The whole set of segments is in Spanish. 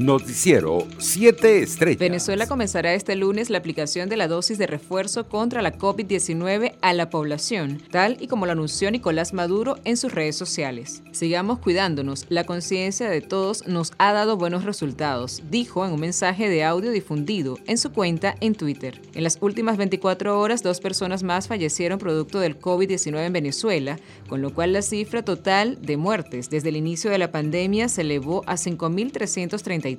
Noticiero 7 Estrellas. Venezuela comenzará este lunes la aplicación de la dosis de refuerzo contra la COVID-19 a la población, tal y como lo anunció Nicolás Maduro en sus redes sociales. Sigamos cuidándonos, la conciencia de todos nos ha dado buenos resultados, dijo en un mensaje de audio difundido en su cuenta en Twitter. En las últimas 24 horas, dos personas más fallecieron producto del COVID-19 en Venezuela, con lo cual la cifra total de muertes desde el inicio de la pandemia se elevó a 5.330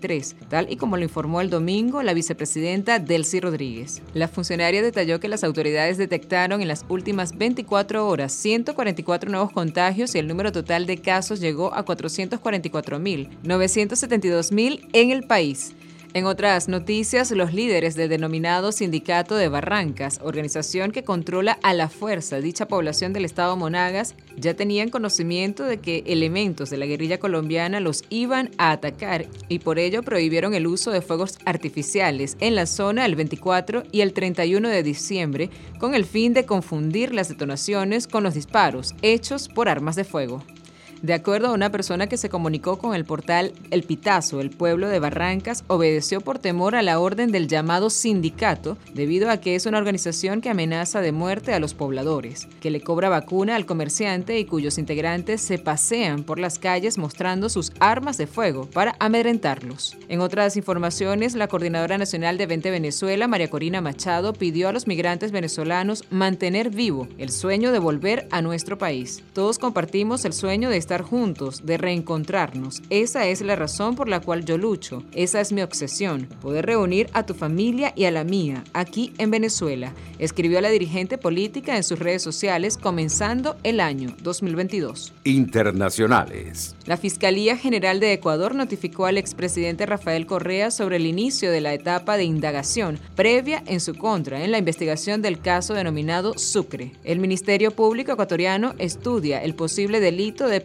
tal y como lo informó el domingo la vicepresidenta Delcy Rodríguez. La funcionaria detalló que las autoridades detectaron en las últimas 24 horas 144 nuevos contagios y el número total de casos llegó a 444.972.000 en el país. En otras noticias, los líderes del denominado Sindicato de Barrancas, organización que controla a la fuerza dicha población del estado Monagas, ya tenían conocimiento de que elementos de la guerrilla colombiana los iban a atacar y por ello prohibieron el uso de fuegos artificiales en la zona el 24 y el 31 de diciembre con el fin de confundir las detonaciones con los disparos hechos por armas de fuego. De acuerdo a una persona que se comunicó con el portal El Pitazo, el pueblo de Barrancas obedeció por temor a la orden del llamado sindicato, debido a que es una organización que amenaza de muerte a los pobladores, que le cobra vacuna al comerciante y cuyos integrantes se pasean por las calles mostrando sus armas de fuego para amedrentarlos. En otras informaciones, la Coordinadora Nacional de Vente Venezuela, María Corina Machado, pidió a los migrantes venezolanos mantener vivo el sueño de volver a nuestro país. Todos compartimos el sueño de estar juntos, de reencontrarnos. Esa es la razón por la cual yo lucho. Esa es mi obsesión, poder reunir a tu familia y a la mía aquí en Venezuela, escribió la dirigente política en sus redes sociales comenzando el año 2022. Internacionales. La Fiscalía General de Ecuador notificó al expresidente Rafael Correa sobre el inicio de la etapa de indagación previa en su contra en la investigación del caso denominado Sucre. El Ministerio Público ecuatoriano estudia el posible delito de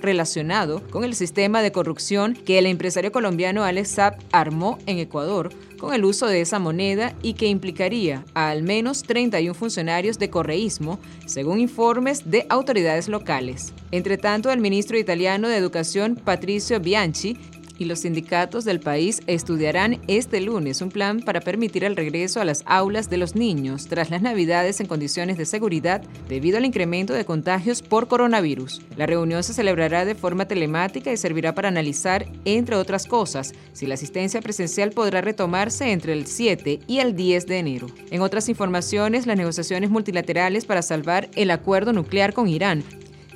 relacionado con el sistema de corrupción que el empresario colombiano Alex Saab armó en Ecuador con el uso de esa moneda y que implicaría a al menos 31 funcionarios de correísmo, según informes de autoridades locales. Entre tanto, el ministro italiano de Educación, Patricio Bianchi, y los sindicatos del país estudiarán este lunes un plan para permitir el regreso a las aulas de los niños tras las navidades en condiciones de seguridad debido al incremento de contagios por coronavirus. La reunión se celebrará de forma telemática y servirá para analizar, entre otras cosas, si la asistencia presencial podrá retomarse entre el 7 y el 10 de enero. En otras informaciones, las negociaciones multilaterales para salvar el acuerdo nuclear con Irán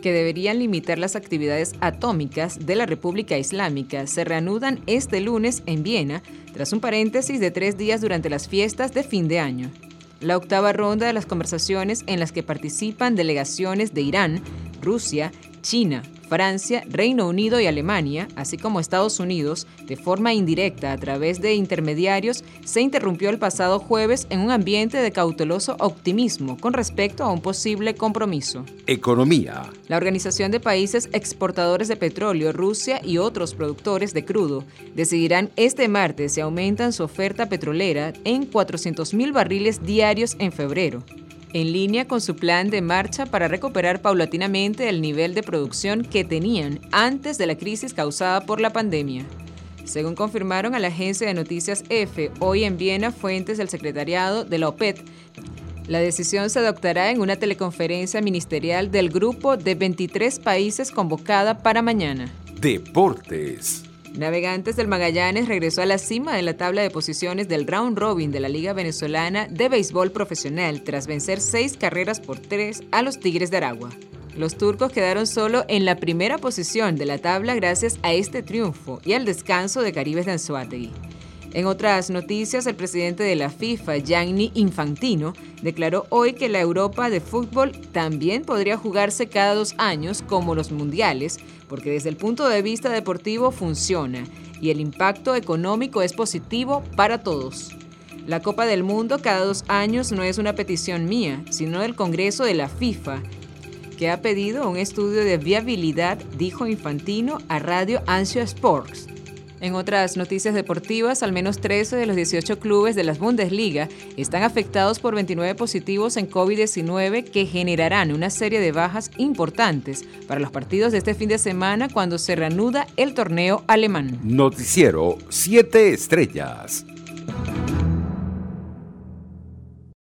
que deberían limitar las actividades atómicas de la República Islámica se reanudan este lunes en Viena, tras un paréntesis de tres días durante las fiestas de fin de año. La octava ronda de las conversaciones en las que participan delegaciones de Irán, Rusia, China, Francia, Reino Unido y Alemania, así como Estados Unidos, de forma indirecta a través de intermediarios, se interrumpió el pasado jueves en un ambiente de cauteloso optimismo con respecto a un posible compromiso. Economía. La Organización de Países Exportadores de Petróleo, Rusia y otros productores de crudo decidirán este martes si aumentan su oferta petrolera en 400.000 barriles diarios en febrero en línea con su plan de marcha para recuperar paulatinamente el nivel de producción que tenían antes de la crisis causada por la pandemia. Según confirmaron a la agencia de noticias EFE hoy en Viena fuentes del secretariado de la OPET, la decisión se adoptará en una teleconferencia ministerial del grupo de 23 países convocada para mañana. Deportes. Navegantes del Magallanes regresó a la cima de la tabla de posiciones del round robin de la Liga Venezolana de Béisbol Profesional tras vencer seis carreras por tres a los Tigres de Aragua. Los turcos quedaron solo en la primera posición de la tabla gracias a este triunfo y al descanso de Caribes de Anzuategui. En otras noticias, el presidente de la FIFA, Gianni Infantino, declaró hoy que la Europa de fútbol también podría jugarse cada dos años como los mundiales, porque desde el punto de vista deportivo funciona y el impacto económico es positivo para todos. La Copa del Mundo cada dos años no es una petición mía, sino del Congreso de la FIFA, que ha pedido un estudio de viabilidad, dijo Infantino a Radio Ansio Sports. En otras noticias deportivas, al menos 13 de los 18 clubes de las Bundesliga están afectados por 29 positivos en COVID-19 que generarán una serie de bajas importantes para los partidos de este fin de semana cuando se reanuda el torneo alemán. Noticiero 7 Estrellas.